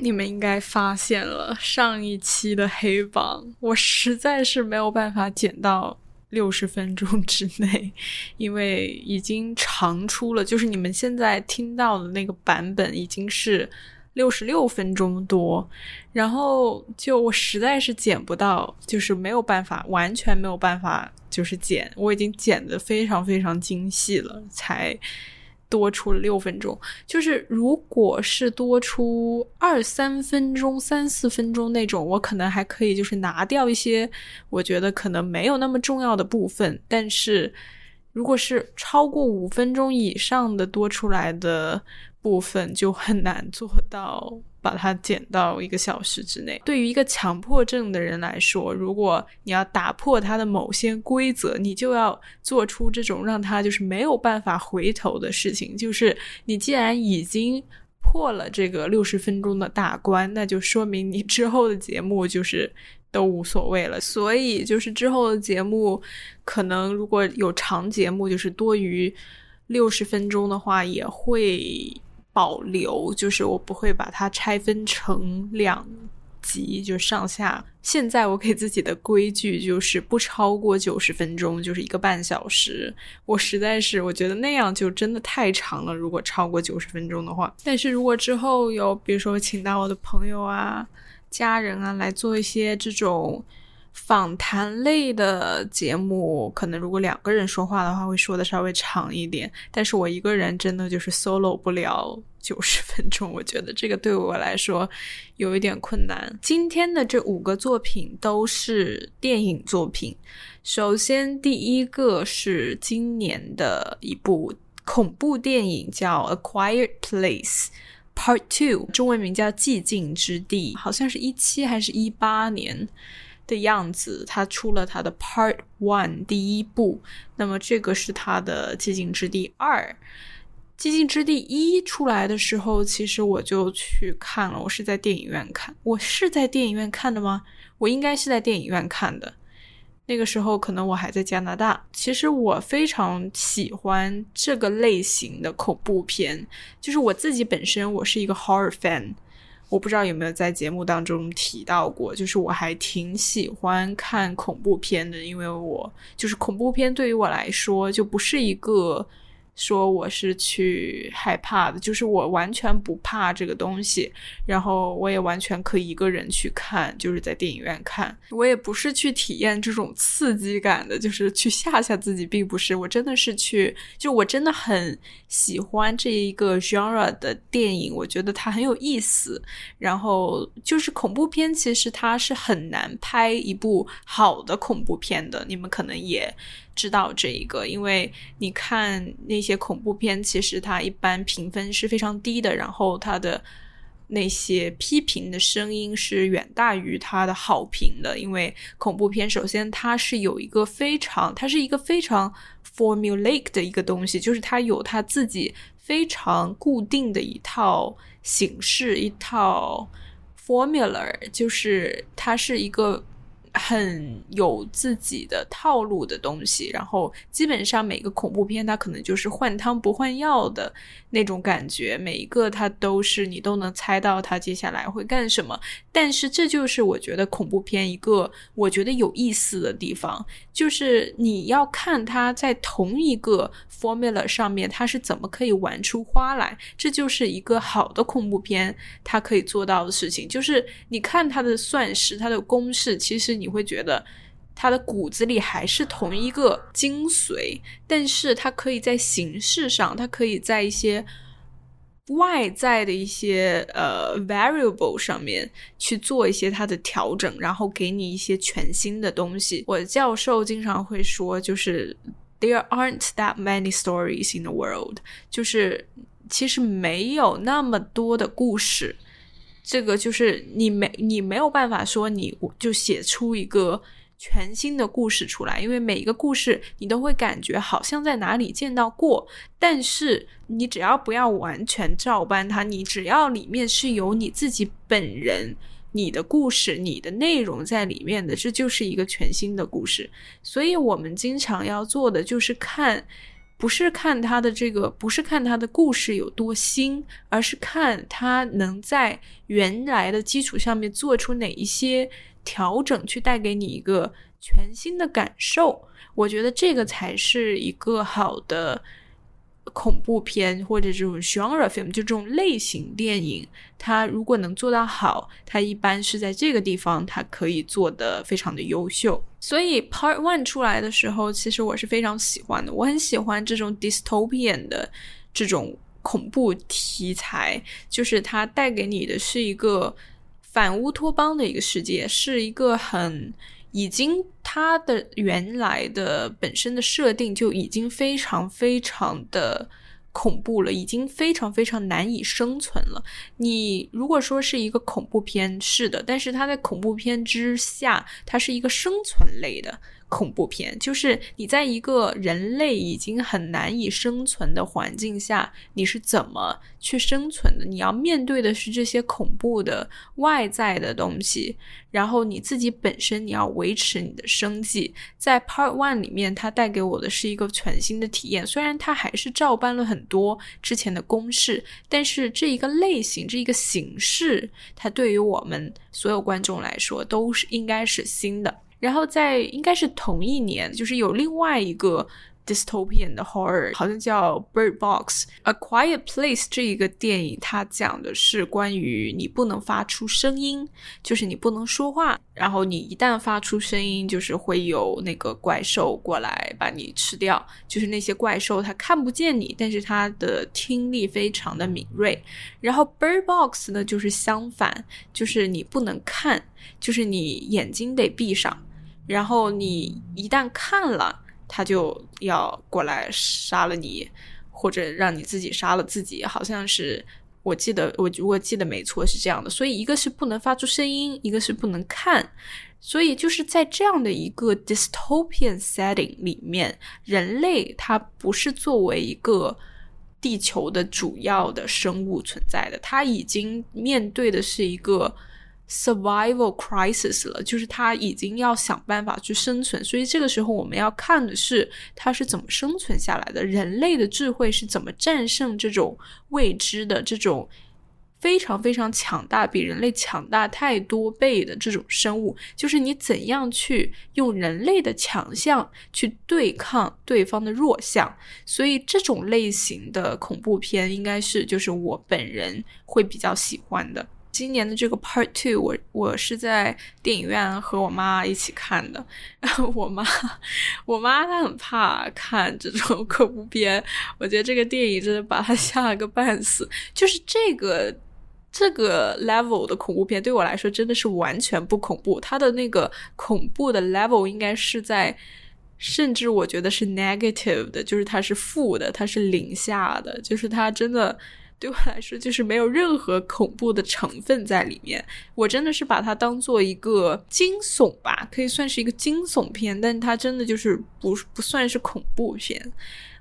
你们应该发现了上一期的黑榜，我实在是没有办法剪到六十分钟之内，因为已经长出了，就是你们现在听到的那个版本已经是六十六分钟多，然后就我实在是剪不到，就是没有办法，完全没有办法，就是剪，我已经剪的非常非常精细了，才。多出了六分钟，就是如果是多出二三分钟、三四分钟那种，我可能还可以，就是拿掉一些我觉得可能没有那么重要的部分。但是如果是超过五分钟以上的多出来的部分，就很难做到。把它减到一个小时之内。对于一个强迫症的人来说，如果你要打破他的某些规则，你就要做出这种让他就是没有办法回头的事情。就是你既然已经破了这个六十分钟的大关，那就说明你之后的节目就是都无所谓了。所以，就是之后的节目可能如果有长节目，就是多于六十分钟的话，也会。保留就是我不会把它拆分成两集，就上下。现在我给自己的规矩就是不超过九十分钟，就是一个半小时。我实在是我觉得那样就真的太长了，如果超过九十分钟的话。但是如果之后有比如说请到我的朋友啊、家人啊来做一些这种。访谈类的节目，可能如果两个人说话的话，会说的稍微长一点。但是我一个人真的就是 solo 不了九十分钟，我觉得这个对我来说有一点困难。今天的这五个作品都是电影作品。首先，第一个是今年的一部恐怖电影，叫《A Quiet Place Part Two》，中文名叫《寂静之地》，好像是一七还是一八年。的样子，他出了他的 Part One 第一部，那么这个是他的寂静之地二。寂静之地一出来的时候，其实我就去看了，我是在电影院看，我是在电影院看的吗？我应该是在电影院看的。那个时候可能我还在加拿大。其实我非常喜欢这个类型的恐怖片，就是我自己本身我是一个 horror fan。我不知道有没有在节目当中提到过，就是我还挺喜欢看恐怖片的，因为我就是恐怖片对于我来说就不是一个。说我是去害怕的，就是我完全不怕这个东西，然后我也完全可以一个人去看，就是在电影院看。我也不是去体验这种刺激感的，就是去吓吓自己，并不是。我真的是去，就我真的很喜欢这一个 genre 的电影，我觉得它很有意思。然后就是恐怖片，其实它是很难拍一部好的恐怖片的，你们可能也。知道这一个，因为你看那些恐怖片，其实它一般评分是非常低的，然后它的那些批评的声音是远大于它的好评的。因为恐怖片首先它是有一个非常，它是一个非常 formulaic 的一个东西，就是它有它自己非常固定的一套形式，一套 formula，就是它是一个。很有自己的套路的东西，然后基本上每个恐怖片它可能就是换汤不换药的那种感觉，每一个它都是你都能猜到它接下来会干什么。但是这就是我觉得恐怖片一个我觉得有意思的地方，就是你要看它在同一个 formula 上面它是怎么可以玩出花来，这就是一个好的恐怖片它可以做到的事情。就是你看它的算式、它的公式，其实。你你会觉得他的骨子里还是同一个精髓，但是他可以在形式上，他可以在一些外在的一些呃 variable 上面去做一些它的调整，然后给你一些全新的东西。我的教授经常会说，就是 there aren't that many stories in the world，就是其实没有那么多的故事。这个就是你没你没有办法说你就写出一个全新的故事出来，因为每一个故事你都会感觉好像在哪里见到过，但是你只要不要完全照搬它，你只要里面是有你自己本人、你的故事、你的内容在里面的，这就是一个全新的故事。所以我们经常要做的就是看不是看他的这个，不是看他的故事有多新，而是看他能在原来的基础上面做出哪一些调整，去带给你一个全新的感受。我觉得这个才是一个好的。恐怖片或者这种 genre film，就这种类型电影，它如果能做到好，它一般是在这个地方，它可以做的非常的优秀。所以 Part One 出来的时候，其实我是非常喜欢的，我很喜欢这种 dystopian 的这种恐怖题材，就是它带给你的是一个反乌托邦的一个世界，是一个很。已经，它的原来的本身的设定就已经非常非常的恐怖了，已经非常非常难以生存了。你如果说是一个恐怖片，是的，但是它在恐怖片之下，它是一个生存类的。恐怖片就是你在一个人类已经很难以生存的环境下，你是怎么去生存的？你要面对的是这些恐怖的外在的东西，然后你自己本身你要维持你的生计。在 Part One 里面，它带给我的是一个全新的体验。虽然它还是照搬了很多之前的公式，但是这一个类型、这一个形式，它对于我们所有观众来说都是应该是新的。然后在应该是同一年，就是有另外一个 dystopian 的 horror，好像叫 Bird Box A Quiet Place 这一个电影，它讲的是关于你不能发出声音，就是你不能说话，然后你一旦发出声音，就是会有那个怪兽过来把你吃掉。就是那些怪兽它看不见你，但是它的听力非常的敏锐。然后 Bird Box 呢，就是相反，就是你不能看，就是你眼睛得闭上。然后你一旦看了，他就要过来杀了你，或者让你自己杀了自己。好像是我记得，我如果记得没错是这样的。所以一个是不能发出声音，一个是不能看。所以就是在这样的一个 dystopian setting 里面，人类它不是作为一个地球的主要的生物存在的，它已经面对的是一个。Survival crisis 了，就是他已经要想办法去生存，所以这个时候我们要看的是他是怎么生存下来的，人类的智慧是怎么战胜这种未知的、这种非常非常强大、比人类强大太多倍的这种生物，就是你怎样去用人类的强项去对抗对方的弱项，所以这种类型的恐怖片应该是就是我本人会比较喜欢的。今年的这个 Part Two，我我是在电影院和我妈一起看的。然后我妈，我妈她很怕看这种恐怖片，我觉得这个电影真的把她吓了个半死。就是这个这个 level 的恐怖片对我来说真的是完全不恐怖，它的那个恐怖的 level 应该是在，甚至我觉得是 negative 的，就是它是负的，它是零下的，就是它真的。对我来说，就是没有任何恐怖的成分在里面。我真的是把它当做一个惊悚吧，可以算是一个惊悚片，但它真的就是不不算是恐怖片。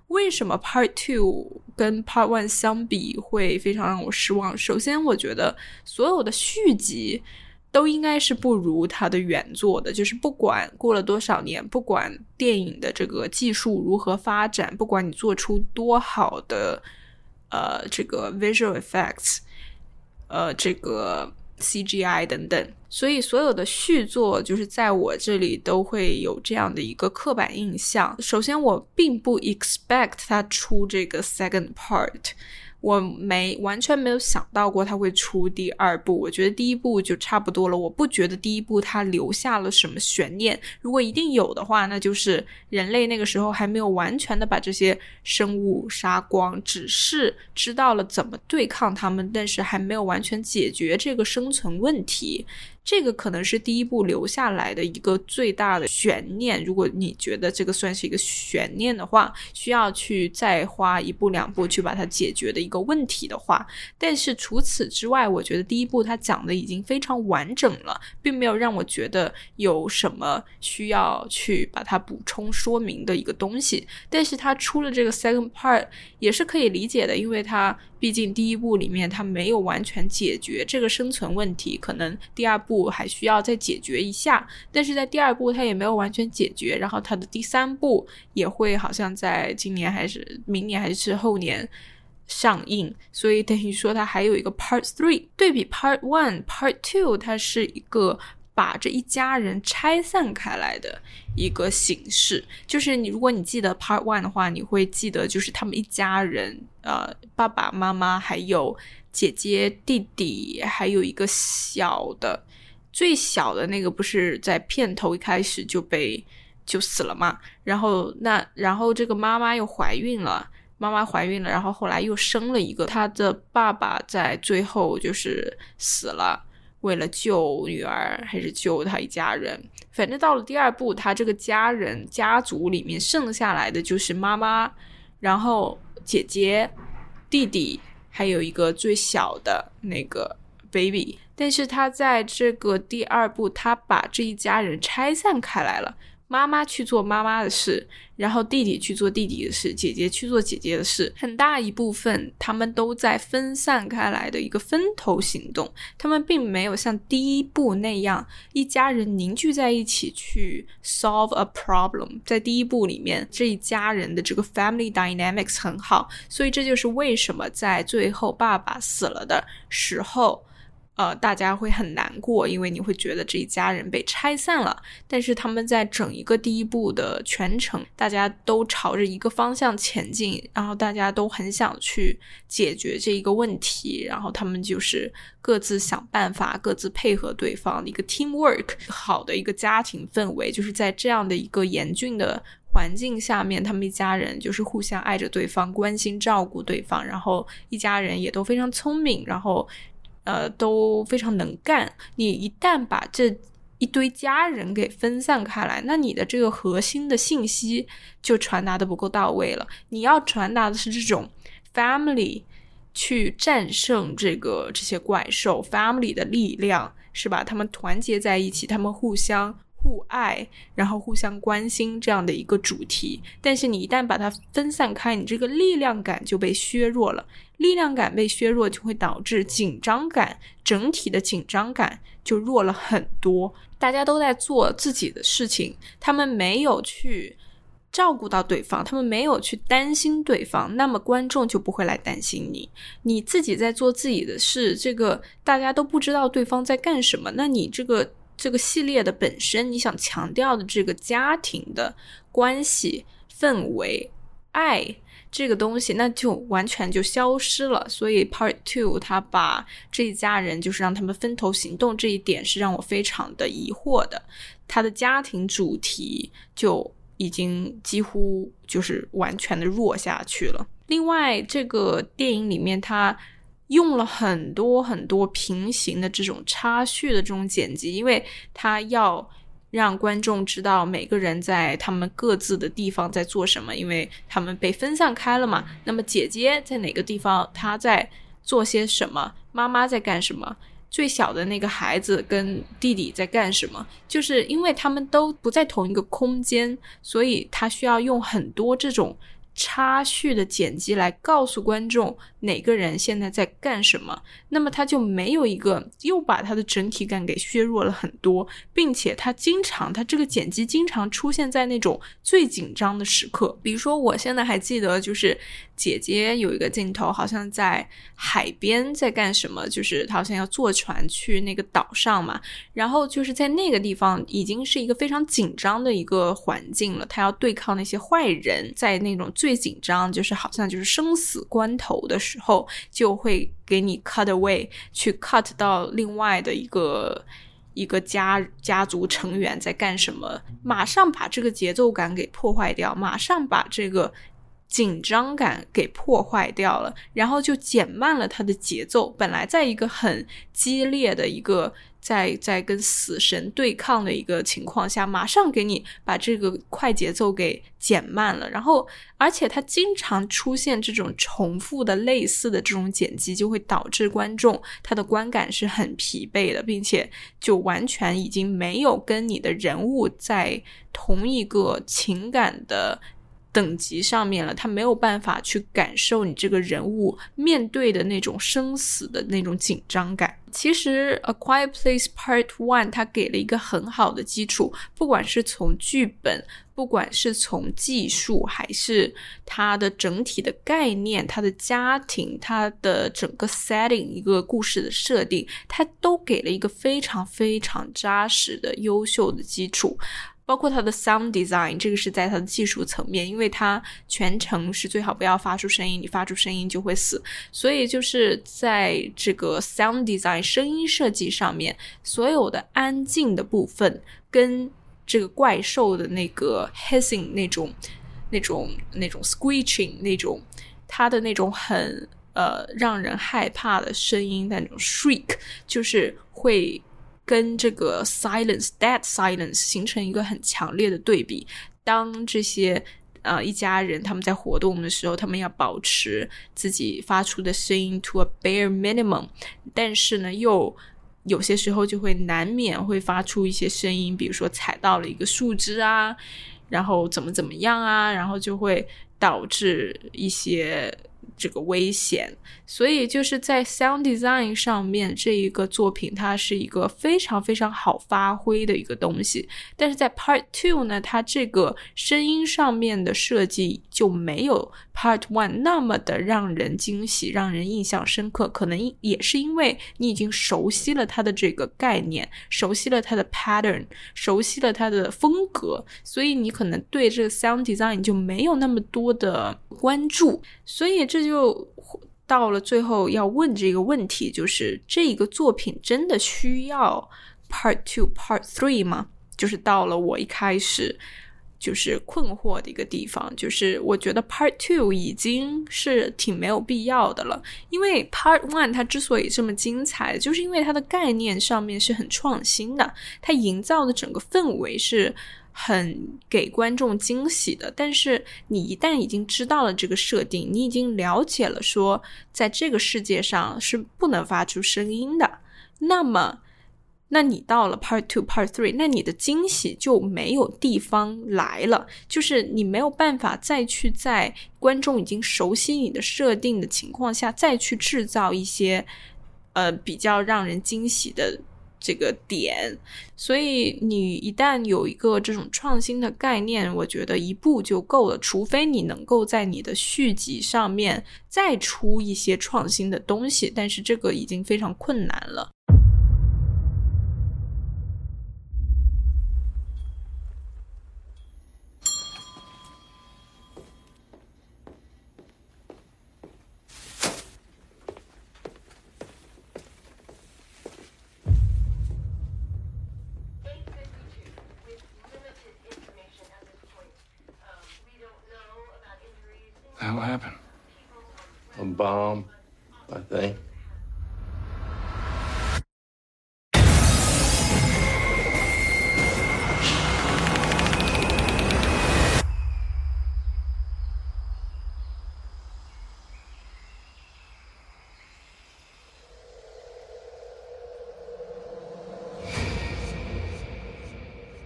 为什么 Part Two 跟 Part One 相比会非常让我失望？首先，我觉得所有的续集都应该是不如它的原作的。就是不管过了多少年，不管电影的这个技术如何发展，不管你做出多好的。呃，这个 visual effects，呃，这个 CGI 等等，所以所有的续作就是在我这里都会有这样的一个刻板印象。首先，我并不 expect 它出这个 second part。我没完全没有想到过他会出第二部，我觉得第一部就差不多了。我不觉得第一部它留下了什么悬念。如果一定有的话，那就是人类那个时候还没有完全的把这些生物杀光，只是知道了怎么对抗他们，但是还没有完全解决这个生存问题。这个可能是第一部留下来的一个最大的悬念。如果你觉得这个算是一个悬念的话，需要去再花一步两步去把它解决的一个问题的话，但是除此之外，我觉得第一部它讲的已经非常完整了，并没有让我觉得有什么需要去把它补充说明的一个东西。但是它出了这个 second part 也是可以理解的，因为它毕竟第一部里面它没有完全解决这个生存问题，可能第二部。部还需要再解决一下，但是在第二部它也没有完全解决，然后它的第三部也会好像在今年还是明年还是后年上映，所以等于说它还有一个 Part Three，对比 Part One、Part Two，它是一个。把这一家人拆散开来的一个形式，就是你，如果你记得 Part One 的话，你会记得就是他们一家人，呃，爸爸妈妈还有姐姐弟弟，还有一个小的，最小的那个不是在片头一开始就被就死了嘛？然后那然后这个妈妈又怀孕了，妈妈怀孕了，然后后来又生了一个，他的爸爸在最后就是死了。为了救女儿，还是救他一家人？反正到了第二部，他这个家人家族里面剩下来的就是妈妈，然后姐姐、弟弟，还有一个最小的那个 baby。但是他在这个第二部，他把这一家人拆散开来了。妈妈去做妈妈的事，然后弟弟去做弟弟的事，姐姐去做姐姐的事。很大一部分，他们都在分散开来的一个分头行动。他们并没有像第一部那样一家人凝聚在一起去 solve a problem。在第一部里面，这一家人的这个 family dynamics 很好，所以这就是为什么在最后爸爸死了的时候。呃，大家会很难过，因为你会觉得这一家人被拆散了。但是他们在整一个第一部的全程，大家都朝着一个方向前进，然后大家都很想去解决这一个问题，然后他们就是各自想办法，各自配合对方的一个 teamwork，好的一个家庭氛围，就是在这样的一个严峻的环境下面，他们一家人就是互相爱着对方，关心照顾对方，然后一家人也都非常聪明，然后。呃，都非常能干。你一旦把这一堆家人给分散开来，那你的这个核心的信息就传达的不够到位了。你要传达的是这种 family 去战胜这个这些怪兽，family 的力量是吧？他们团结在一起，他们互相。互爱，然后互相关心这样的一个主题，但是你一旦把它分散开，你这个力量感就被削弱了。力量感被削弱，就会导致紧张感，整体的紧张感就弱了很多。大家都在做自己的事情，他们没有去照顾到对方，他们没有去担心对方，那么观众就不会来担心你。你自己在做自己的事，这个大家都不知道对方在干什么，那你这个。这个系列的本身，你想强调的这个家庭的关系氛围、爱这个东西，那就完全就消失了。所以 Part Two 他把这一家人就是让他们分头行动这一点是让我非常的疑惑的。他的家庭主题就已经几乎就是完全的弱下去了。另外，这个电影里面他。用了很多很多平行的这种插叙的这种剪辑，因为他要让观众知道每个人在他们各自的地方在做什么，因为他们被分散开了嘛。那么姐姐在哪个地方？她在做些什么？妈妈在干什么？最小的那个孩子跟弟弟在干什么？就是因为他们都不在同一个空间，所以他需要用很多这种。插叙的剪辑来告诉观众哪个人现在在干什么，那么他就没有一个，又把他的整体感给削弱了很多，并且他经常，他这个剪辑经常出现在那种最紧张的时刻，比如说我现在还记得，就是姐姐有一个镜头，好像在海边在干什么，就是她好像要坐船去那个岛上嘛，然后就是在那个地方已经是一个非常紧张的一个环境了，他要对抗那些坏人，在那种最紧张就是好像就是生死关头的时候，就会给你 cut away，去 cut 到另外的一个一个家家族成员在干什么，马上把这个节奏感给破坏掉，马上把这个紧张感给破坏掉了，然后就减慢了它的节奏。本来在一个很激烈的一个。在在跟死神对抗的一个情况下，马上给你把这个快节奏给减慢了，然后而且它经常出现这种重复的类似的这种剪辑，就会导致观众他的观感是很疲惫的，并且就完全已经没有跟你的人物在同一个情感的。等级上面了，他没有办法去感受你这个人物面对的那种生死的那种紧张感。其实《A Quiet Place Part One》它给了一个很好的基础，不管是从剧本，不管是从技术，还是它的整体的概念、它的家庭、它的整个 setting 一个故事的设定，它都给了一个非常非常扎实的、优秀的基础。包括它的 sound design，这个是在它的技术层面，因为它全程是最好不要发出声音，你发出声音就会死。所以就是在这个 sound design 声音设计上面，所有的安静的部分跟这个怪兽的那个 hissing 那种、那种、那种 screeching 那种，它的那种很呃让人害怕的声音，那种 shriek，就是会。跟这个 silence dead silence 形成一个很强烈的对比。当这些呃一家人他们在活动的时候，他们要保持自己发出的声音 to a bare minimum，但是呢，又有些时候就会难免会发出一些声音，比如说踩到了一个树枝啊，然后怎么怎么样啊，然后就会导致一些。这个危险，所以就是在 sound design 上面，这一个作品它是一个非常非常好发挥的一个东西。但是在 part two 呢，它这个声音上面的设计就没有 part one 那么的让人惊喜、让人印象深刻。可能也是因为你已经熟悉了它的这个概念，熟悉了它的 pattern，熟悉了它的风格，所以你可能对这个 sound design 就没有那么多的关注。所以这。就到了最后要问这个问题，就是这个作品真的需要 Part Two、Part Three 吗？就是到了我一开始就是困惑的一个地方，就是我觉得 Part Two 已经是挺没有必要的了，因为 Part One 它之所以这么精彩，就是因为它的概念上面是很创新的，它营造的整个氛围是。很给观众惊喜的，但是你一旦已经知道了这个设定，你已经了解了说，在这个世界上是不能发出声音的，那么，那你到了 Part Two、Part Three，那你的惊喜就没有地方来了，就是你没有办法再去在观众已经熟悉你的设定的情况下，再去制造一些呃比较让人惊喜的。这个点，所以你一旦有一个这种创新的概念，我觉得一部就够了。除非你能够在你的续集上面再出一些创新的东西，但是这个已经非常困难了。A bomb, I think.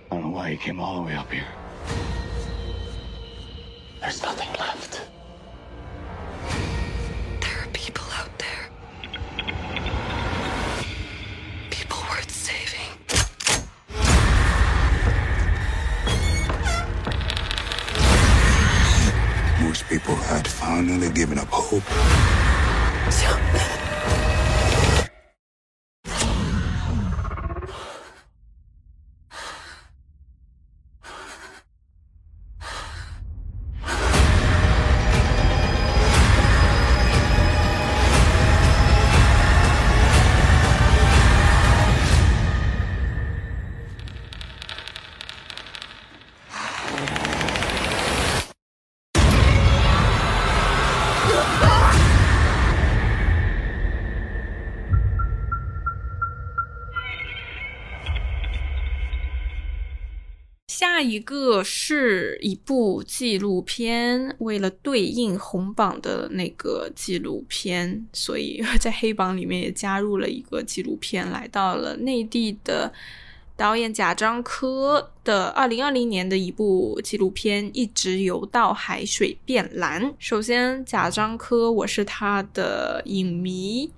I don't know why he came all the way up here. 一个是一部纪录片，为了对应红榜的那个纪录片，所以在黑榜里面也加入了一个纪录片，来到了内地的导演贾樟柯的二零二零年的一部纪录片《一直游到海水变蓝》。首先，贾樟柯，我是他的影迷。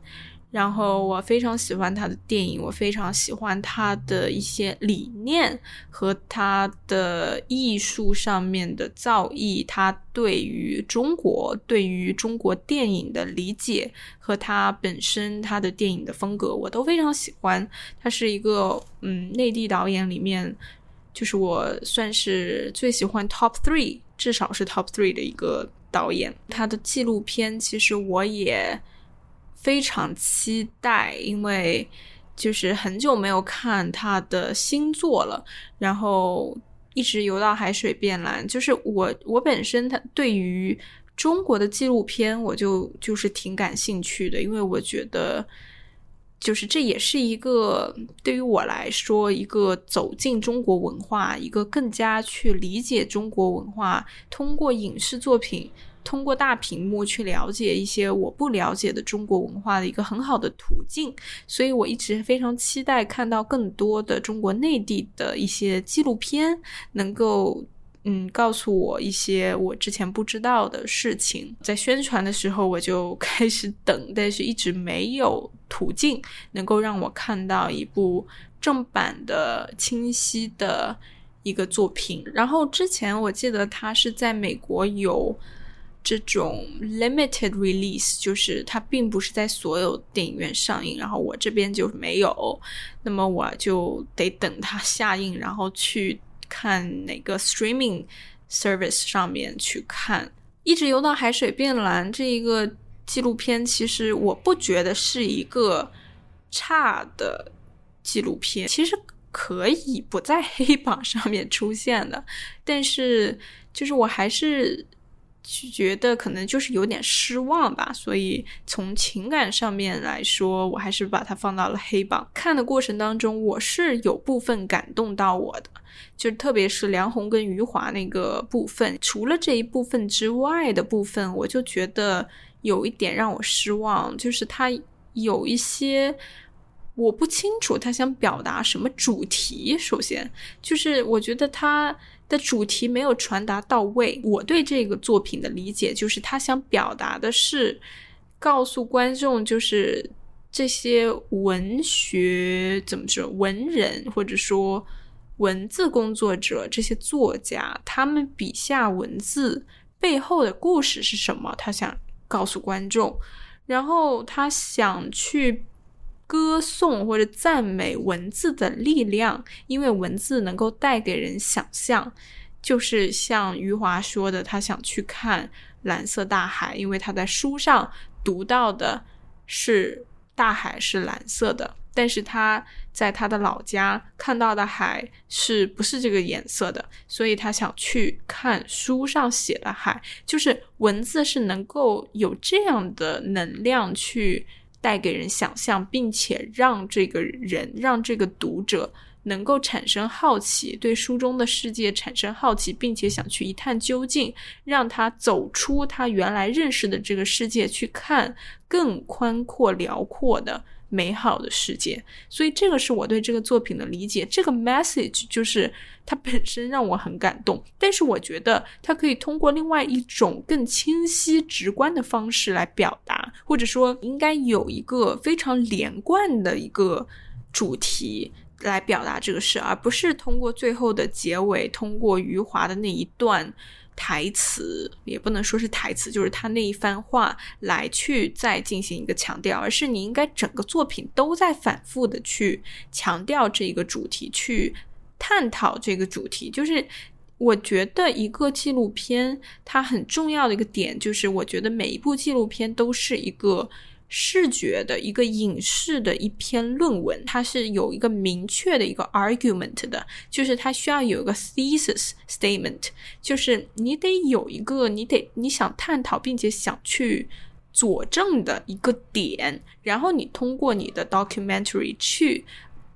然后我非常喜欢他的电影，我非常喜欢他的一些理念和他的艺术上面的造诣，他对于中国、对于中国电影的理解和他本身他的电影的风格，我都非常喜欢。他是一个嗯，内地导演里面，就是我算是最喜欢 top three，至少是 top three 的一个导演。他的纪录片其实我也。非常期待，因为就是很久没有看他的新作了，然后一直游到海水变蓝。就是我我本身他对于中国的纪录片，我就就是挺感兴趣的，因为我觉得就是这也是一个对于我来说一个走进中国文化，一个更加去理解中国文化，通过影视作品。通过大屏幕去了解一些我不了解的中国文化的一个很好的途径，所以我一直非常期待看到更多的中国内地的一些纪录片，能够嗯告诉我一些我之前不知道的事情。在宣传的时候我就开始等，但是一直没有途径能够让我看到一部正版的清晰的一个作品。然后之前我记得他是在美国有。这种 limited release 就是它并不是在所有电影院上映，然后我这边就没有，那么我就得等它下映，然后去看哪个 streaming service 上面去看。一直游到海水变蓝这一个纪录片，其实我不觉得是一个差的纪录片，其实可以不在黑榜上面出现的，但是就是我还是。觉得可能就是有点失望吧，所以从情感上面来说，我还是把它放到了黑榜。看的过程当中，我是有部分感动到我的，就特别是梁红跟余华那个部分。除了这一部分之外的部分，我就觉得有一点让我失望，就是他有一些我不清楚他想表达什么主题。首先，就是我觉得他。的主题没有传达到位。我对这个作品的理解就是，他想表达的是告诉观众，就是这些文学怎么说，文人或者说文字工作者，这些作家，他们笔下文字背后的故事是什么？他想告诉观众，然后他想去。歌颂或者赞美文字的力量，因为文字能够带给人想象。就是像余华说的，他想去看蓝色大海，因为他在书上读到的是大海是蓝色的，但是他在他的老家看到的海是不是这个颜色的？所以他想去看书上写的海，就是文字是能够有这样的能量去。带给人想象，并且让这个人、让这个读者能够产生好奇，对书中的世界产生好奇，并且想去一探究竟，让他走出他原来认识的这个世界，去看更宽阔、辽阔的。美好的世界，所以这个是我对这个作品的理解。这个 message 就是它本身让我很感动，但是我觉得它可以通过另外一种更清晰、直观的方式来表达，或者说应该有一个非常连贯的一个主题来表达这个事，而不是通过最后的结尾，通过余华的那一段。台词也不能说是台词，就是他那一番话来去再进行一个强调，而是你应该整个作品都在反复的去强调这个主题，去探讨这个主题。就是我觉得一个纪录片它很重要的一个点，就是我觉得每一部纪录片都是一个。视觉的一个影视的一篇论文，它是有一个明确的一个 argument 的，就是它需要有一个 thesis statement，就是你得有一个，你得你想探讨并且想去佐证的一个点，然后你通过你的 documentary 去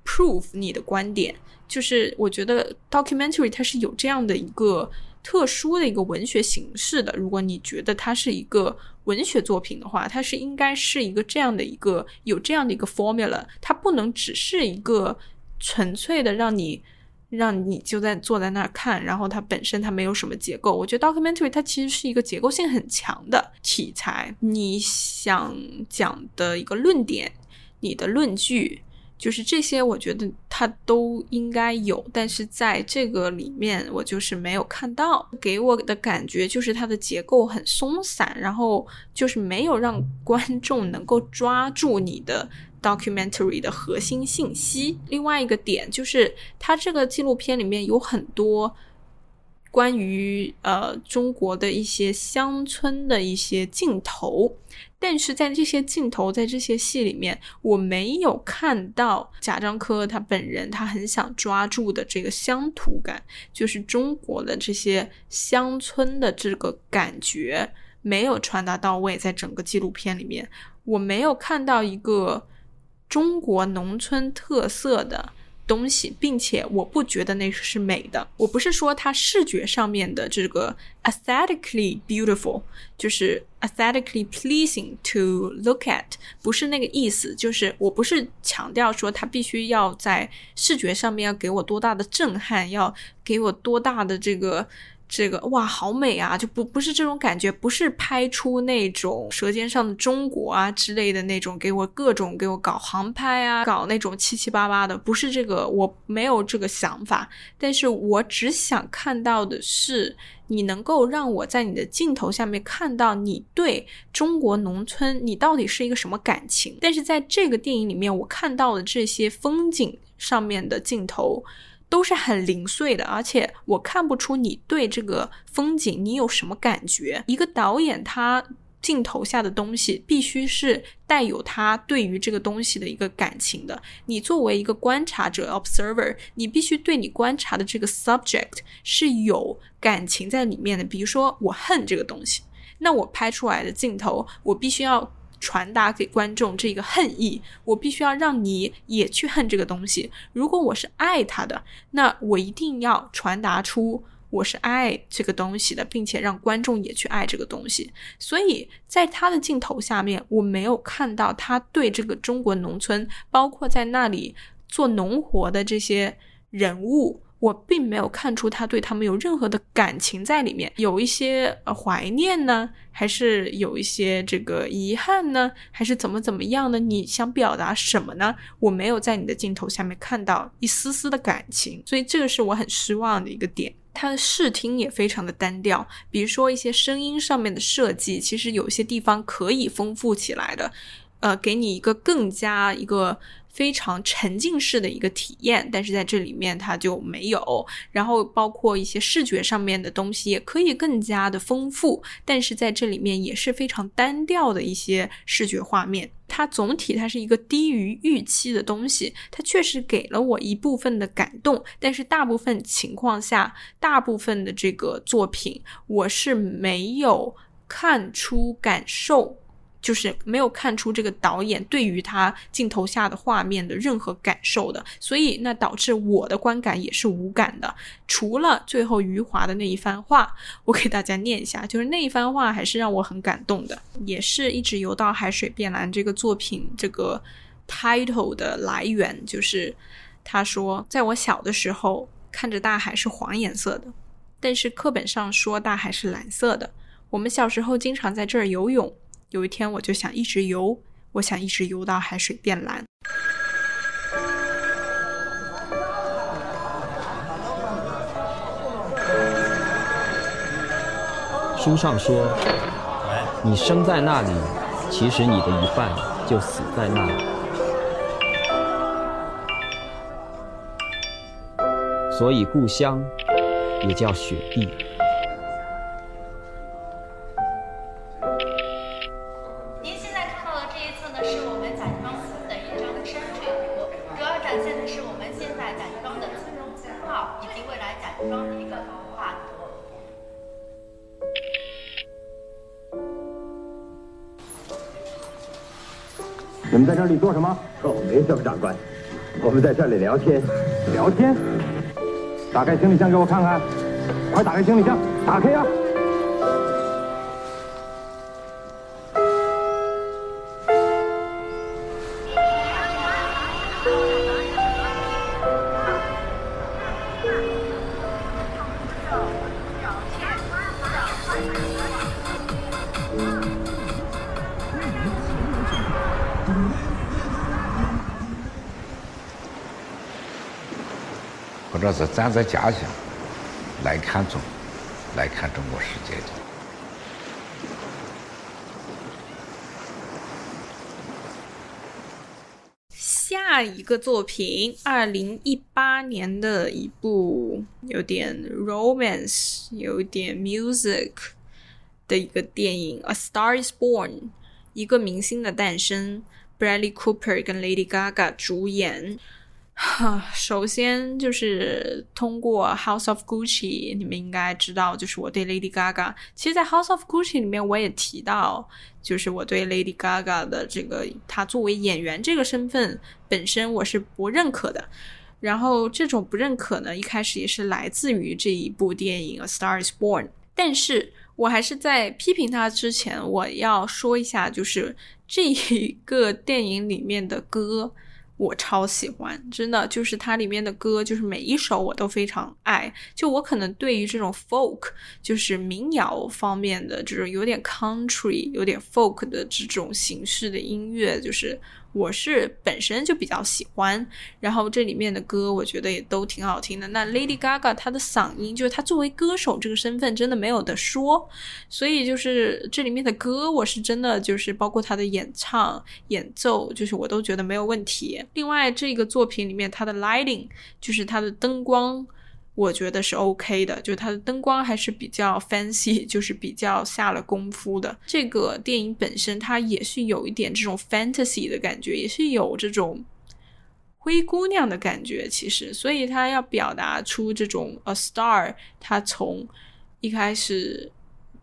prove 你的观点。就是我觉得 documentary 它是有这样的一个。特殊的一个文学形式的，如果你觉得它是一个文学作品的话，它是应该是一个这样的一个有这样的一个 formula，它不能只是一个纯粹的让你让你就在坐在那儿看，然后它本身它没有什么结构。我觉得 documentary 它其实是一个结构性很强的题材，你想讲的一个论点，你的论据。就是这些，我觉得它都应该有，但是在这个里面，我就是没有看到。给我的感觉就是它的结构很松散，然后就是没有让观众能够抓住你的 documentary 的核心信息。另外一个点就是，它这个纪录片里面有很多关于呃中国的一些乡村的一些镜头。但是在这些镜头，在这些戏里面，我没有看到贾樟柯他本人他很想抓住的这个乡土感，就是中国的这些乡村的这个感觉没有传达到位。在整个纪录片里面，我没有看到一个中国农村特色的。东西，并且我不觉得那是美的。我不是说它视觉上面的这个 aesthetically beautiful，就是 aesthetically pleasing to look at，不是那个意思。就是我不是强调说它必须要在视觉上面要给我多大的震撼，要给我多大的这个。这个哇，好美啊！就不不是这种感觉，不是拍出那种《舌尖上的中国》啊之类的那种，给我各种给我搞航拍啊，搞那种七七八八的，不是这个，我没有这个想法。但是我只想看到的是，你能够让我在你的镜头下面看到你对中国农村，你到底是一个什么感情。但是在这个电影里面，我看到的这些风景上面的镜头。都是很零碎的，而且我看不出你对这个风景你有什么感觉。一个导演他镜头下的东西必须是带有他对于这个东西的一个感情的。你作为一个观察者 （observer），你必须对你观察的这个 subject 是有感情在里面的。比如说，我恨这个东西，那我拍出来的镜头，我必须要。传达给观众这个恨意，我必须要让你也去恨这个东西。如果我是爱他的，那我一定要传达出我是爱这个东西的，并且让观众也去爱这个东西。所以在他的镜头下面，我没有看到他对这个中国农村，包括在那里做农活的这些人物。我并没有看出他对他们有任何的感情在里面，有一些呃怀念呢，还是有一些这个遗憾呢，还是怎么怎么样呢？你想表达什么呢？我没有在你的镜头下面看到一丝丝的感情，所以这个是我很失望的一个点。它的视听也非常的单调，比如说一些声音上面的设计，其实有些地方可以丰富起来的，呃，给你一个更加一个。非常沉浸式的一个体验，但是在这里面它就没有。然后包括一些视觉上面的东西也可以更加的丰富，但是在这里面也是非常单调的一些视觉画面。它总体它是一个低于预期的东西，它确实给了我一部分的感动，但是大部分情况下，大部分的这个作品我是没有看出感受。就是没有看出这个导演对于他镜头下的画面的任何感受的，所以那导致我的观感也是无感的。除了最后余华的那一番话，我给大家念一下，就是那一番话还是让我很感动的，也是一直游到海水变蓝这个作品这个 title 的来源，就是他说，在我小的时候看着大海是黄颜色的，但是课本上说大海是蓝色的。我们小时候经常在这儿游泳。有一天，我就想一直游，我想一直游到海水变蓝。书上说，你生在那里，其实你的一半就死在那里。所以故乡也叫雪地。你们在这里做什么？哦，没什么，长官，我们在这里聊天。聊天？打开行李箱给我看看，快打开行李箱，打开呀！或是站在家乡来看中，来看中国世界的。下一个作品，二零一八年的一部有点 romance、有点 music 的一个电影《A Star Is Born》，一个明星的诞生，Bradley Cooper 跟 Lady Gaga 主演。哈，首先就是通过《House of Gucci》，你们应该知道，就是我对 Lady Gaga。其实，在《House of Gucci》里面，我也提到，就是我对 Lady Gaga 的这个她作为演员这个身份本身，我是不认可的。然后，这种不认可呢，一开始也是来自于这一部电影《A Star Is Born》。但是我还是在批评它之前，我要说一下，就是这一个电影里面的歌。我超喜欢，真的就是它里面的歌，就是每一首我都非常爱。就我可能对于这种 folk，就是民谣方面的这种有点 country、有点 folk 的这种形式的音乐，就是。我是本身就比较喜欢，然后这里面的歌我觉得也都挺好听的。那 Lady Gaga 她的嗓音，就是她作为歌手这个身份真的没有的说，所以就是这里面的歌我是真的就是包括她的演唱、演奏，就是我都觉得没有问题。另外这个作品里面它的 lighting，就是它的灯光。我觉得是 OK 的，就它的灯光还是比较 fancy，就是比较下了功夫的。这个电影本身它也是有一点这种 fantasy 的感觉，也是有这种灰姑娘的感觉。其实，所以它要表达出这种 a star，它从一开始。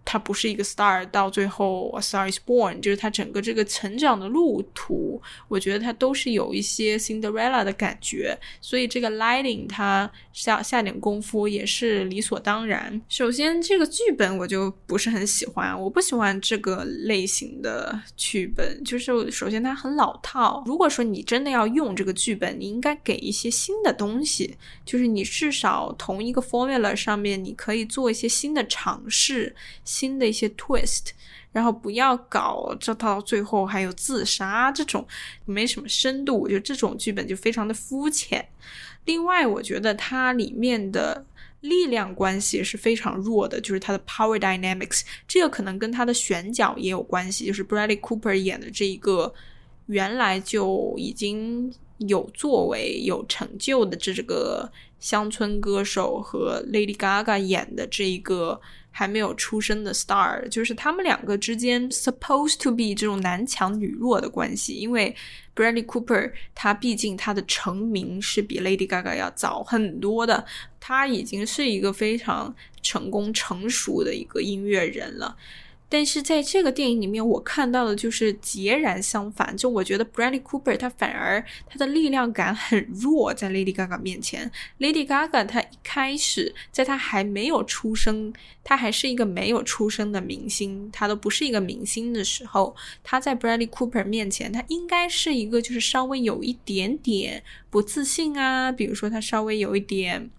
他不是一个 star，到最后 a star is born，就是他整个这个成长的路途，我觉得他都是有一些 Cinderella 的感觉，所以这个 lighting 他下下点功夫也是理所当然。首先这个剧本我就不是很喜欢，我不喜欢这个类型的剧本，就是首先它很老套。如果说你真的要用这个剧本，你应该给一些新的东西，就是你至少同一个 formula 上面你可以做一些新的尝试。新的一些 twist，然后不要搞这到最后还有自杀这种没什么深度，我觉得这种剧本就非常的肤浅。另外，我觉得它里面的力量关系是非常弱的，就是它的 power dynamics，这个可能跟它的选角也有关系。就是 Bradley Cooper 演的这一个原来就已经有作为、有成就的这个乡村歌手，和 Lady Gaga 演的这一个。还没有出生的 star，就是他们两个之间 supposed to be 这种男强女弱的关系，因为 Bradley Cooper 他毕竟他的成名是比 Lady Gaga 要早很多的，他已经是一个非常成功成熟的一个音乐人了。但是在这个电影里面，我看到的就是截然相反。就我觉得 Bradley Cooper 他反而他的力量感很弱，在 Lady Gaga 面前。Lady Gaga 他一开始在他还没有出生，他还是一个没有出生的明星，他都不是一个明星的时候，他在 Bradley Cooper 面前，他应该是一个就是稍微有一点点不自信啊，比如说他稍微有一点。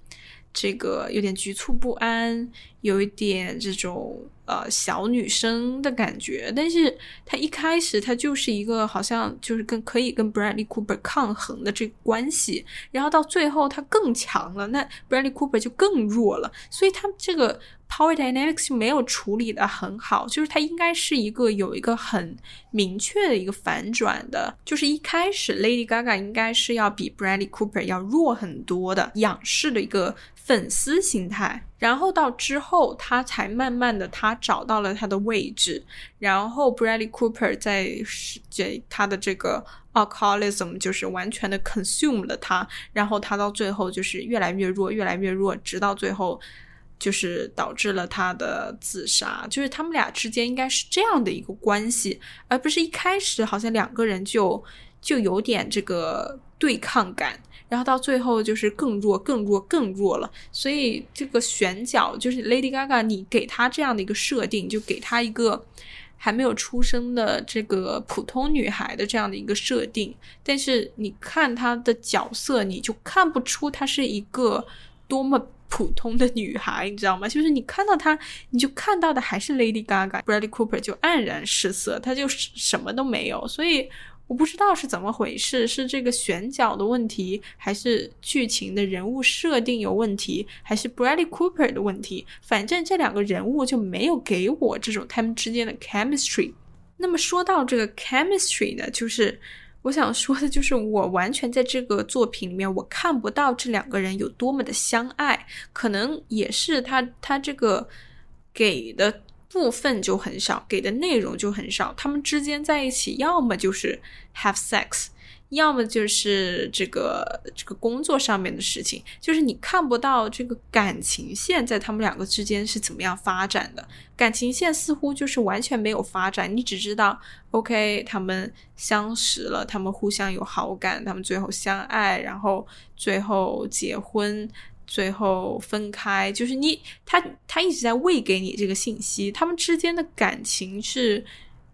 这个有点局促不安，有一点这种呃小女生的感觉，但是她一开始她就是一个好像就是跟可以跟 Bradley Cooper 抗衡的这个关系，然后到最后她更强了，那 Bradley Cooper 就更弱了，所以他们这个 power dynamics 没有处理的很好，就是它应该是一个有一个很明确的一个反转的，就是一开始 Lady Gaga 应该是要比 Bradley Cooper 要弱很多的，仰视的一个。粉丝心态，然后到之后，他才慢慢的，他找到了他的位置。然后，Bradley Cooper 在这他的这个 alcoholism 就是完全的 consume 了他。然后他到最后就是越来越弱，越来越弱，直到最后就是导致了他的自杀。就是他们俩之间应该是这样的一个关系，而不是一开始好像两个人就就有点这个对抗感。然后到最后就是更弱、更弱、更弱了，所以这个选角就是 Lady Gaga，你给她这样的一个设定，就给她一个还没有出生的这个普通女孩的这样的一个设定，但是你看她的角色，你就看不出她是一个多么。普通的女孩，你知道吗？就是你看到她，你就看到的还是 Lady Gaga，Bradley Cooper 就黯然失色，他就什么都没有。所以我不知道是怎么回事，是这个选角的问题，还是剧情的人物设定有问题，还是 Bradley Cooper 的问题？反正这两个人物就没有给我这种他们之间的 chemistry。那么说到这个 chemistry 呢，就是我想说的，就是我完全在这个作品里面，我看不到这两个人有多么的相爱，可能也是他他这个给的部分就很少，给的内容就很少，他们之间在一起，要么就是 have sex。要么就是这个这个工作上面的事情，就是你看不到这个感情线在他们两个之间是怎么样发展的。感情线似乎就是完全没有发展，你只知道，OK，他们相识了，他们互相有好感，他们最后相爱，然后最后结婚，最后分开，就是你他他一直在喂给你这个信息，他们之间的感情是。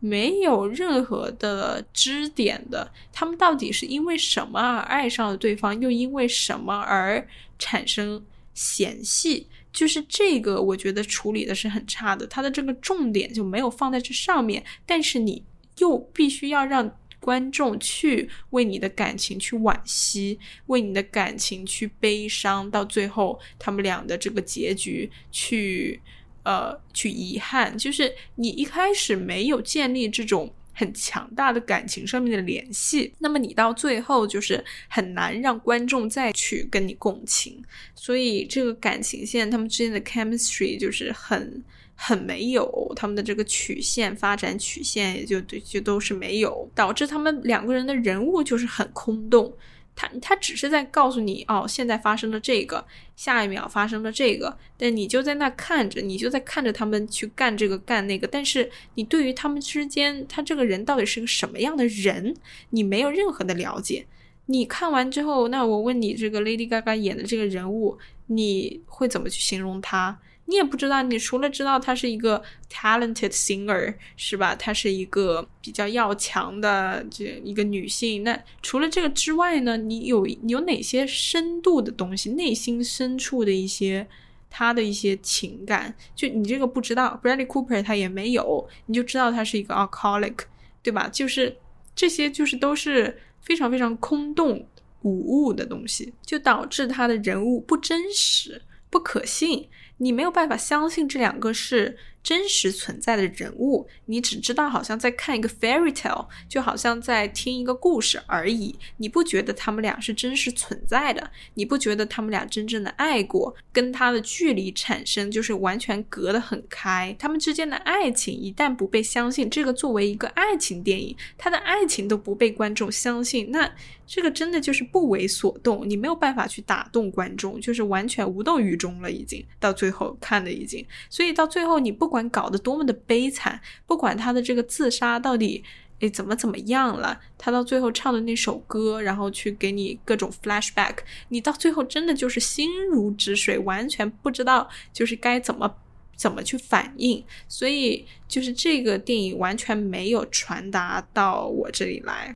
没有任何的支点的，他们到底是因为什么而爱上了对方，又因为什么而产生嫌隙？就是这个，我觉得处理的是很差的，他的这个重点就没有放在这上面。但是你又必须要让观众去为你的感情去惋惜，为你的感情去悲伤，到最后他们俩的这个结局去。呃，去遗憾，就是你一开始没有建立这种很强大的感情上面的联系，那么你到最后就是很难让观众再去跟你共情，所以这个感情线他们之间的 chemistry 就是很很没有，他们的这个曲线发展曲线也就就都是没有，导致他们两个人的人物就是很空洞。他他只是在告诉你哦，现在发生了这个，下一秒发生了这个，但你就在那看着，你就在看着他们去干这个干那个，但是你对于他们之间，他这个人到底是个什么样的人，你没有任何的了解。你看完之后，那我问你，这个 Lady Gaga 演的这个人物，你会怎么去形容他？你也不知道，你除了知道她是一个 talented singer，是吧？她是一个比较要强的这一个女性。那除了这个之外呢？你有有哪些深度的东西？内心深处的一些她的一些情感，就你这个不知道。Bradley Cooper 他也没有，你就知道他是一个 alcoholic，对吧？就是这些，就是都是非常非常空洞无物的东西，就导致他的人物不真实、不可信。你没有办法相信这两个是真实存在的人物，你只知道好像在看一个 fairy tale，就好像在听一个故事而已。你不觉得他们俩是真实存在的？你不觉得他们俩真正的爱过？跟他的距离产生就是完全隔得很开。他们之间的爱情一旦不被相信，这个作为一个爱情电影，他的爱情都不被观众相信，那这个真的就是不为所动。你没有办法去打动观众，就是完全无动于衷了，已经到最后看的已经。所以到最后，你不管搞得多么的悲惨，不管他的这个自杀到底诶怎么怎么样了，他到最后唱的那首歌，然后去给你各种 flashback，你到最后真的就是心如止水，完全不知道就是该怎么怎么去反应。所以就是这个电影完全没有传达到我这里来。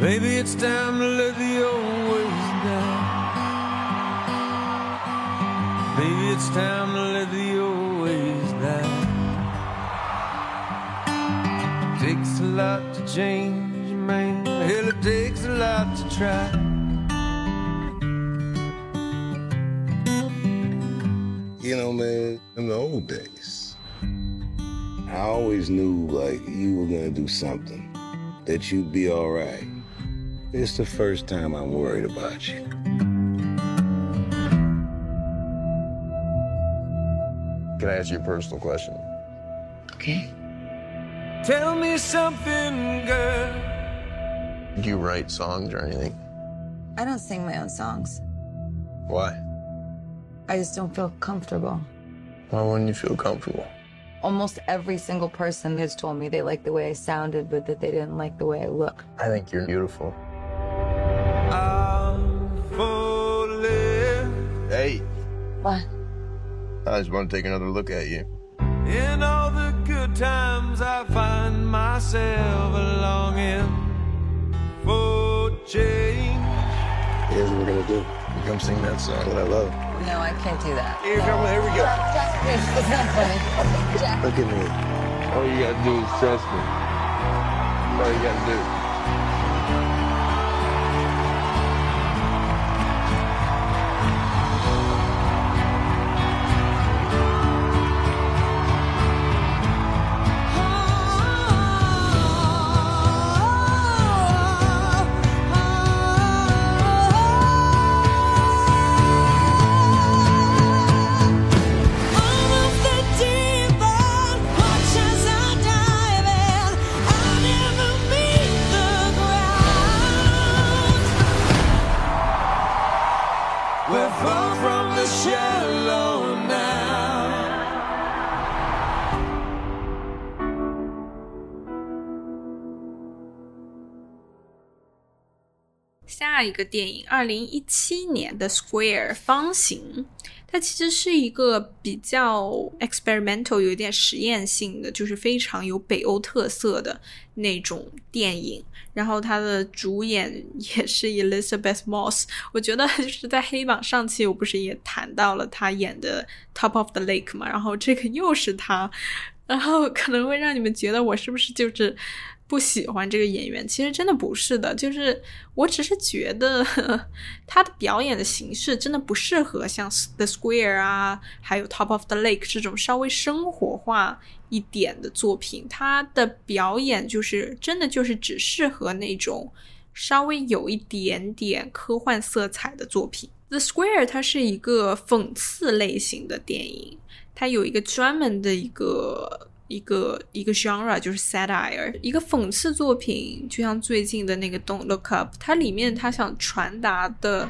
Maybe it's time to let the Maybe it's time to let the old ways die. Takes a lot to change, man. Hell, it takes a lot to try. You know, man, in the old days, I always knew like you were gonna do something, that you'd be all right. It's the first time I'm worried about you. Can I ask you a personal question? Okay. Tell me something, girl. Do you write songs or anything? I don't sing my own songs. Why? I just don't feel comfortable. Why wouldn't you feel comfortable? Almost every single person has told me they like the way I sounded, but that they didn't like the way I look. I think you're beautiful. Hey. What? I just want to take another look at you. In all the good times, I find myself longing for change. Here's what we're gonna do. You come sing that song that I love. No, I can't do that. Here, come on, here we go. It's not funny. Look at me. All you gotta do is trust me. That's all you gotta do. 下一个电影，二零一七年的《Square》方形，它其实是一个比较 experimental，有一点实验性的，就是非常有北欧特色的那种电影。然后它的主演也是 Elizabeth Moss，我觉得就是在黑榜上期我不是也谈到了她演的《Top of the Lake》嘛，然后这个又是她，然后可能会让你们觉得我是不是就是。不喜欢这个演员，其实真的不是的，就是我只是觉得他的表演的形式真的不适合像《The Square》啊，还有《Top of the Lake》这种稍微生活化一点的作品。他的表演就是真的就是只适合那种稍微有一点点科幻色彩的作品。《The Square》它是一个讽刺类型的电影，它有一个专门的一个。一个一个 genre 就是 satire，一个讽刺作品，就像最近的那个 Don't Look Up，它里面它想传达的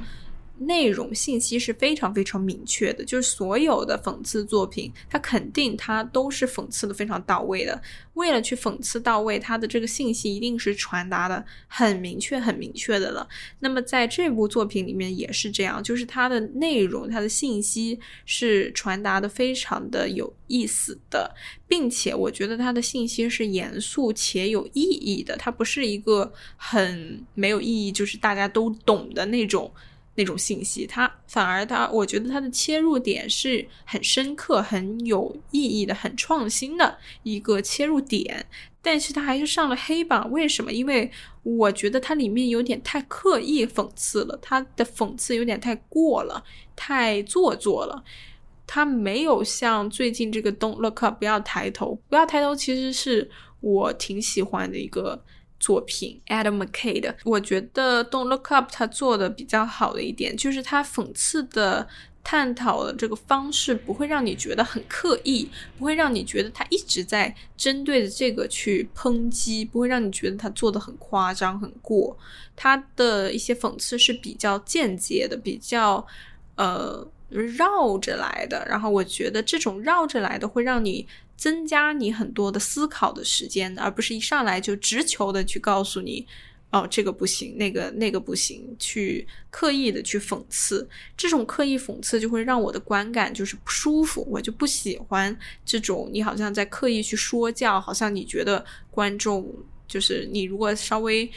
内容信息是非常非常明确的，就是所有的讽刺作品，它肯定它都是讽刺的非常到位的。为了去讽刺到位，它的这个信息一定是传达的很明确、很明确的了。那么在这部作品里面也是这样，就是它的内容、它的信息是传达的非常的有意思的，并且我觉得它的信息是严肃且有意义的，它不是一个很没有意义，就是大家都懂的那种。那种信息，它反而它，我觉得它的切入点是很深刻、很有意义的、很创新的一个切入点，但是它还是上了黑榜。为什么？因为我觉得它里面有点太刻意讽刺了，它的讽刺有点太过了，太做作了。它没有像最近这个 “Don't Look Up” 不要抬头，不要抬头其实是我挺喜欢的一个。作品 Adam McKay 的，我觉得 Don't Look Up 他做的比较好的一点，就是他讽刺的探讨的这个方式不会让你觉得很刻意，不会让你觉得他一直在针对着这个去抨击，不会让你觉得他做的很夸张、很过。他的一些讽刺是比较间接的，比较呃绕着来的。然后我觉得这种绕着来的会让你。增加你很多的思考的时间，而不是一上来就直球的去告诉你，哦，这个不行，那个那个不行，去刻意的去讽刺。这种刻意讽刺就会让我的观感就是不舒服，我就不喜欢这种你好像在刻意去说教，好像你觉得观众就是你如果稍微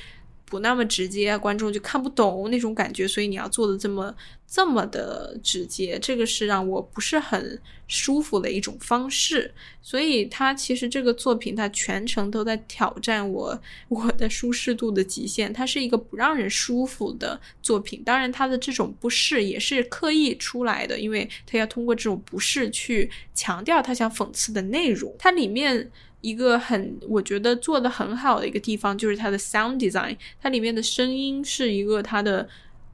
不那么直接，观众就看不懂那种感觉，所以你要做的这么。这么的直接，这个是让我不是很舒服的一种方式。所以，他其实这个作品，他全程都在挑战我 我的舒适度的极限。它是一个不让人舒服的作品。当然，他的这种不适也是刻意出来的，因为他要通过这种不适去强调他想讽刺的内容。它里面一个很我觉得做的很好的一个地方，就是它的 sound design。它里面的声音是一个它的。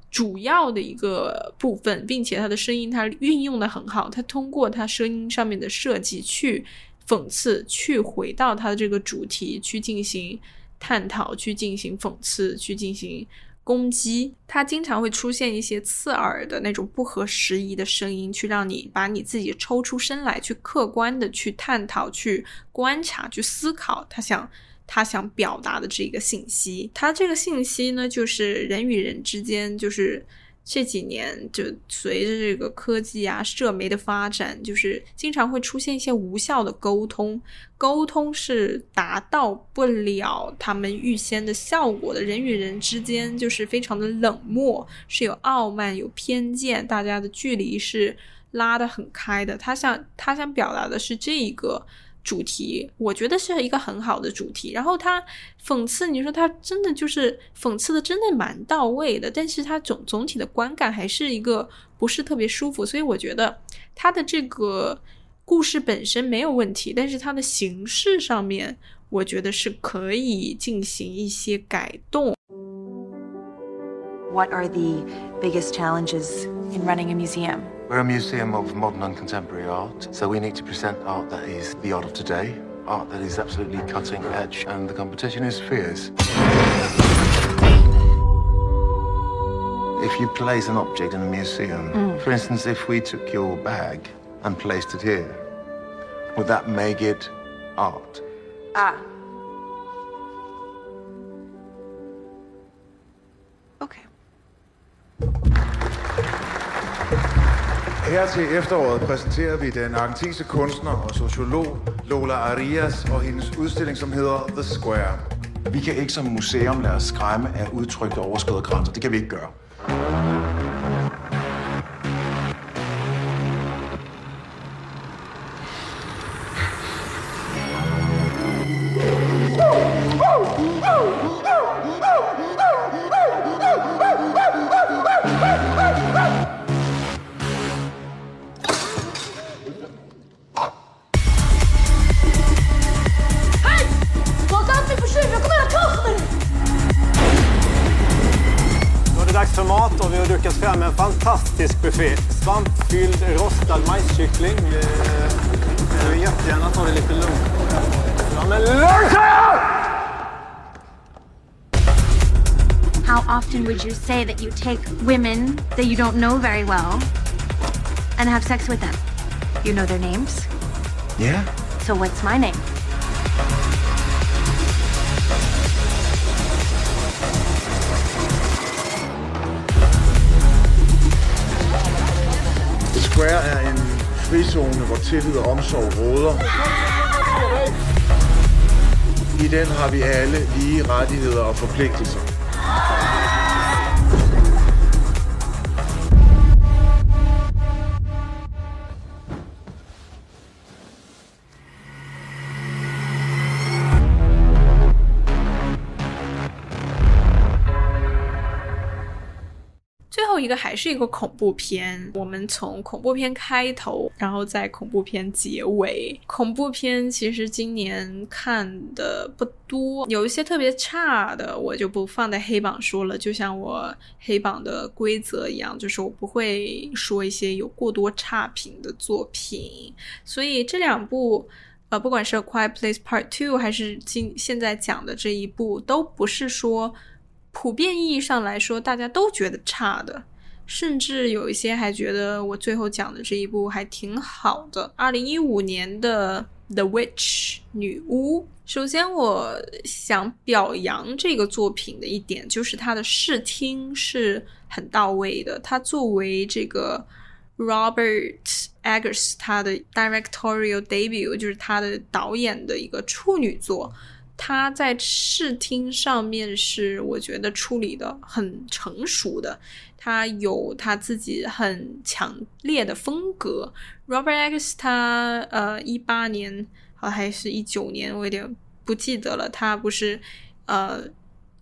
主要的一个部分，并且它的声音它运用的很好，它通过它声音上面的设计去讽刺，去回到它的这个主题去进行探讨，去进行讽刺，去进行攻击。他经常会出现一些刺耳的那种不合时宜的声音，去让你把你自己抽出身来，去客观的去探讨、去观察、去思考。他想。他想表达的这个信息，他这个信息呢，就是人与人之间，就是这几年就随着这个科技啊、社媒的发展，就是经常会出现一些无效的沟通，沟通是达到不了他们预先的效果的。人与人之间就是非常的冷漠，是有傲慢、有偏见，大家的距离是拉得很开的。他想他想表达的是这一个。主题我觉得是一个很好的主题，然后他讽刺，你说他真的就是讽刺的真的蛮到位的，但是他总总体的观感还是一个不是特别舒服，所以我觉得他的这个故事本身没有问题，但是它的形式上面，我觉得是可以进行一些改动。What are the biggest challenges in running a museum? We're a museum of modern and contemporary art, so we need to present art that is the art of today, art that is absolutely cutting edge, and the competition is fierce. If you place an object in a museum, mm. for instance, if we took your bag and placed it here, would that make it art? Ah. Okay. Her til efteråret præsenterer vi den argentinske kunstner og sociolog Lola Arias og hendes udstilling, som hedder The Square. Vi kan ikke som museum lade os skræmme af udtrykte der grænser. Det kan vi ikke gøre. Buffé. Svampfylld rostad majskyckling. Du vill jättegärna ta det lite lugnt. Ja, men lugn How often would you say that you take women that you don't know very well and have sex with them? You know their names? Yeah. So what's my name? Square er en frizone, hvor tillid og omsorg råder. I den har vi alle lige rettigheder og forpligtelser. 一个还是一个恐怖片，我们从恐怖片开头，然后在恐怖片结尾。恐怖片其实今年看的不多，有一些特别差的，我就不放在黑榜说了。就像我黑榜的规则一样，就是我不会说一些有过多差评的作品。所以这两部，呃，不管是《Quiet Place Part Two》还是今现在讲的这一部，都不是说。普遍意义上来说，大家都觉得差的，甚至有一些还觉得我最后讲的这一部还挺好的。二零一五年的《The Witch》女巫，首先我想表扬这个作品的一点就是它的视听是很到位的。它作为这个 Robert Eggers 他的 directorial debut，就是他的导演的一个处女作。他在视听上面是我觉得处理的很成熟的，他有他自己很强烈的风格。Robert X 他呃一八年好还是一九年，我有点不记得了。他不是呃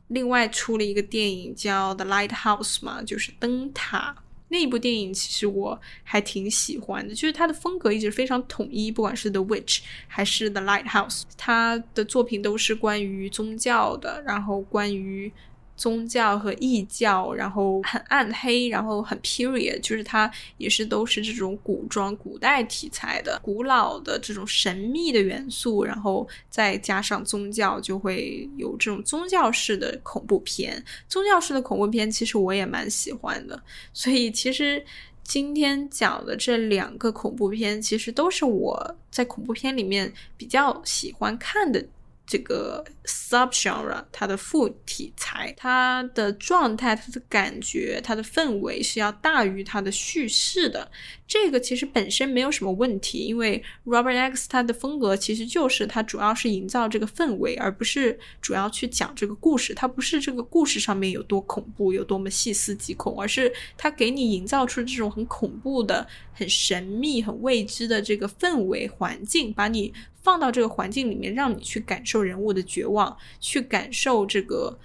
另外出了一个电影叫《The Lighthouse》嘛，就是灯塔。那一部电影其实我还挺喜欢的，就是他的风格一直非常统一，不管是《The Witch》还是《The Lighthouse》，他的作品都是关于宗教的，然后关于。宗教和异教，然后很暗黑，然后很 period，就是它也是都是这种古装、古代题材的、古老的这种神秘的元素，然后再加上宗教，就会有这种宗教式的恐怖片。宗教式的恐怖片其实我也蛮喜欢的，所以其实今天讲的这两个恐怖片，其实都是我在恐怖片里面比较喜欢看的。这个 subgenre 它的副题材，它的状态、它的感觉、它的氛围是要大于它的叙事的。这个其实本身没有什么问题，因为 Robert X 他的风格其实就是他主要是营造这个氛围，而不是主要去讲这个故事。它不是这个故事上面有多恐怖、有多么细思极恐，而是他给你营造出这种很恐怖的、很神秘、很未知的这个氛围环境，把你。放到这个环境里面，让你去感受人物的绝望，去感受这个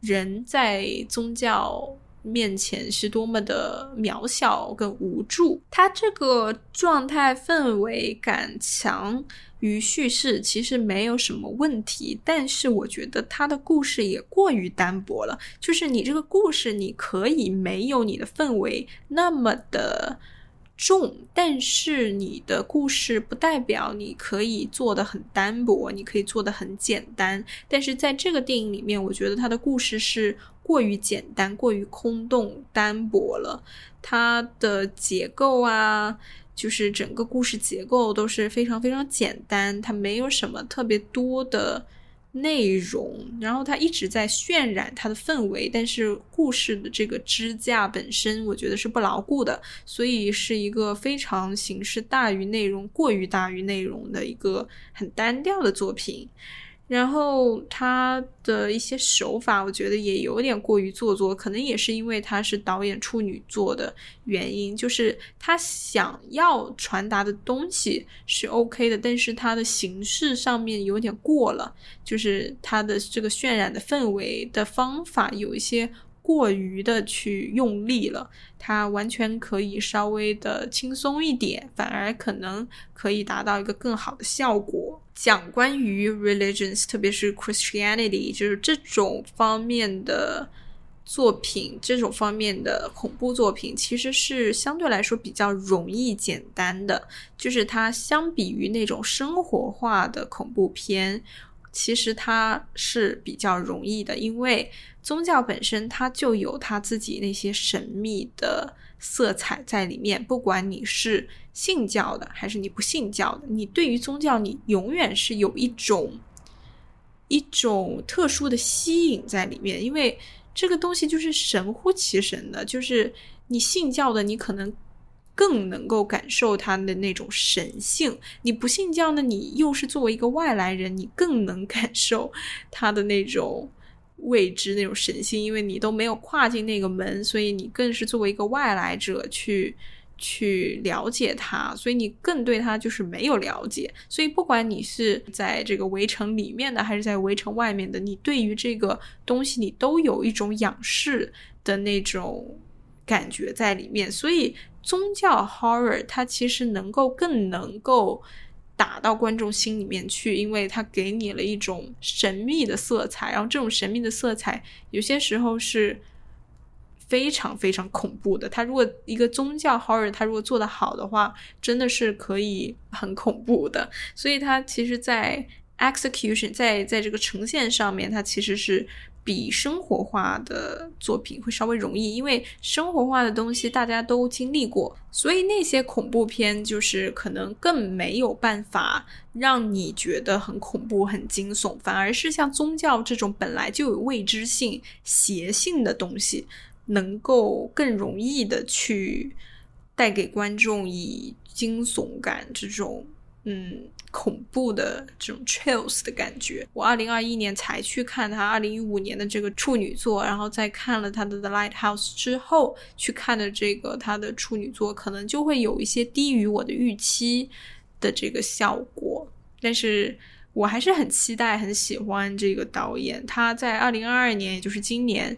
人在宗教面前是多么的渺小跟无助。他这个状态氛围感强于叙事，其实没有什么问题。但是我觉得他的故事也过于单薄了，就是你这个故事，你可以没有你的氛围那么的。重，但是你的故事不代表你可以做的很单薄，你可以做的很简单。但是在这个电影里面，我觉得它的故事是过于简单、过于空洞、单薄了。它的结构啊，就是整个故事结构都是非常非常简单，它没有什么特别多的。内容，然后他一直在渲染它的氛围，但是故事的这个支架本身，我觉得是不牢固的，所以是一个非常形式大于内容、过于大于内容的一个很单调的作品。然后他的一些手法，我觉得也有点过于做作，可能也是因为他是导演处女座的原因，就是他想要传达的东西是 OK 的，但是他的形式上面有点过了，就是他的这个渲染的氛围的方法有一些。过于的去用力了，它完全可以稍微的轻松一点，反而可能可以达到一个更好的效果。讲关于 religions，特别是 Christianity，就是这种方面的作品，这种方面的恐怖作品，其实是相对来说比较容易简单的，就是它相比于那种生活化的恐怖片。其实它是比较容易的，因为宗教本身它就有它自己那些神秘的色彩在里面。不管你是信教的还是你不信教的，你对于宗教你永远是有一种一种特殊的吸引在里面，因为这个东西就是神乎其神的，就是你信教的，你可能。更能够感受他的那种神性。你不信教呢，你又是作为一个外来人，你更能感受他的那种未知、那种神性，因为你都没有跨进那个门，所以你更是作为一个外来者去去了解他，所以你更对他就是没有了解。所以不管你是在这个围城里面的，还是在围城外面的，你对于这个东西，你都有一种仰视的那种感觉在里面，所以。宗教 horror 它其实能够更能够打到观众心里面去，因为它给你了一种神秘的色彩，然后这种神秘的色彩有些时候是非常非常恐怖的。它如果一个宗教 horror 它如果做得好的话，真的是可以很恐怖的。所以它其实，在 execution 在在这个呈现上面，它其实是。比生活化的作品会稍微容易，因为生活化的东西大家都经历过，所以那些恐怖片就是可能更没有办法让你觉得很恐怖、很惊悚，反而是像宗教这种本来就有未知性、邪性的东西，能够更容易的去带给观众以惊悚感这种。嗯，恐怖的这种 chills 的感觉。我二零二一年才去看他二零一五年的这个处女作，然后再看了他的 The Lighthouse 之后，去看的这个他的处女作，可能就会有一些低于我的预期的这个效果。但是我还是很期待、很喜欢这个导演。他在二零二二年，也就是今年，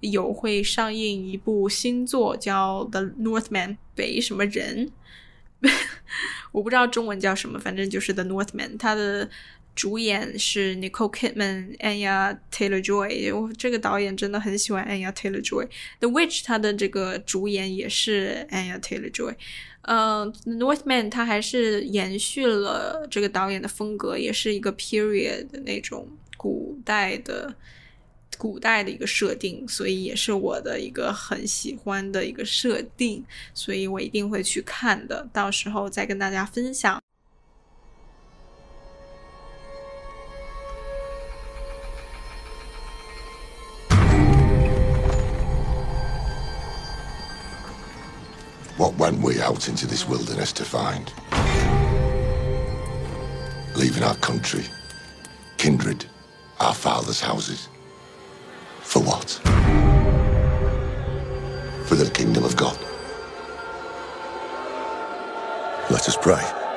有会上映一部新作，叫 The Northman 北什么人。我不知道中文叫什么，反正就是《The Northman》。他的主演是 Nicole Kidman、Anya Taylor Joy。我这个导演真的很喜欢 Anya Taylor Joy。《The Witch》他的这个主演也是 Anya Taylor Joy。嗯，《Northman》他还是延续了这个导演的风格，也是一个 period 的那种古代的。古代的一个设定，所以也是我的一个很喜欢的一个设定，所以我一定会去看的，到时候再跟大家分享。What went we out into this wilderness to find? Leaving our country, kindred, our fathers' houses. For what? For the kingdom of God. Let us pray.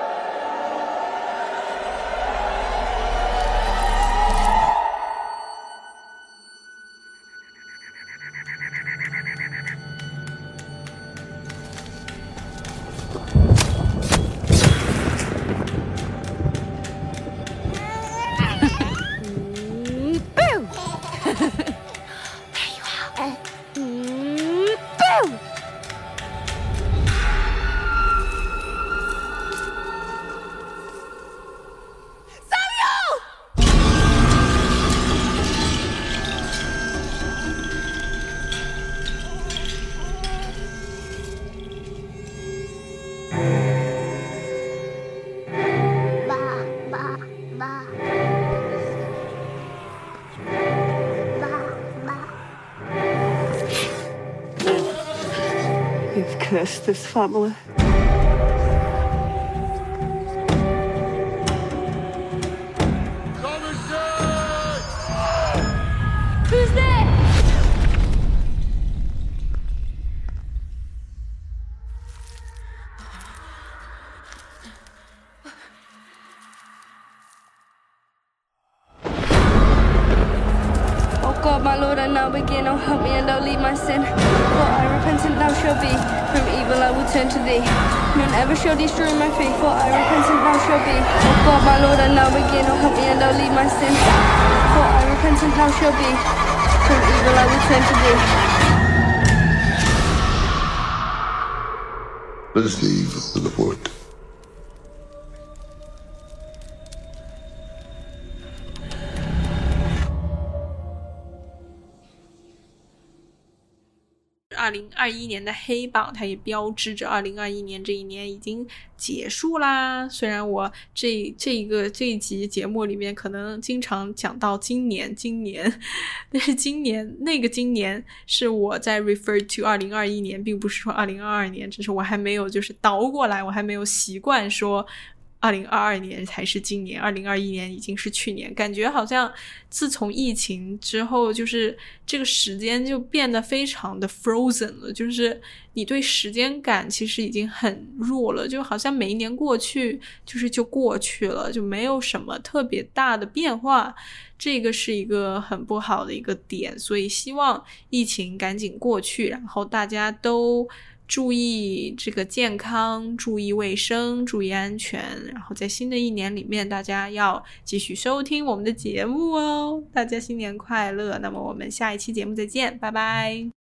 You've this family. Who's there? Let us leave the 二一年的黑榜，它也标志着二零二一年这一年已经结束啦。虽然我这这一个这一集节目里面可能经常讲到今年，今年，但是今年那个今年是我在 refer to 二零二一年，并不是说二零二二年，只是我还没有就是倒过来，我还没有习惯说。二零二二年才是今年，二零二一年已经是去年，感觉好像自从疫情之后，就是这个时间就变得非常的 frozen 了，就是你对时间感其实已经很弱了，就好像每一年过去就是就过去了，就没有什么特别大的变化，这个是一个很不好的一个点，所以希望疫情赶紧过去，然后大家都。注意这个健康，注意卫生，注意安全。然后在新的一年里面，大家要继续收听我们的节目哦。大家新年快乐！那么我们下一期节目再见，拜拜。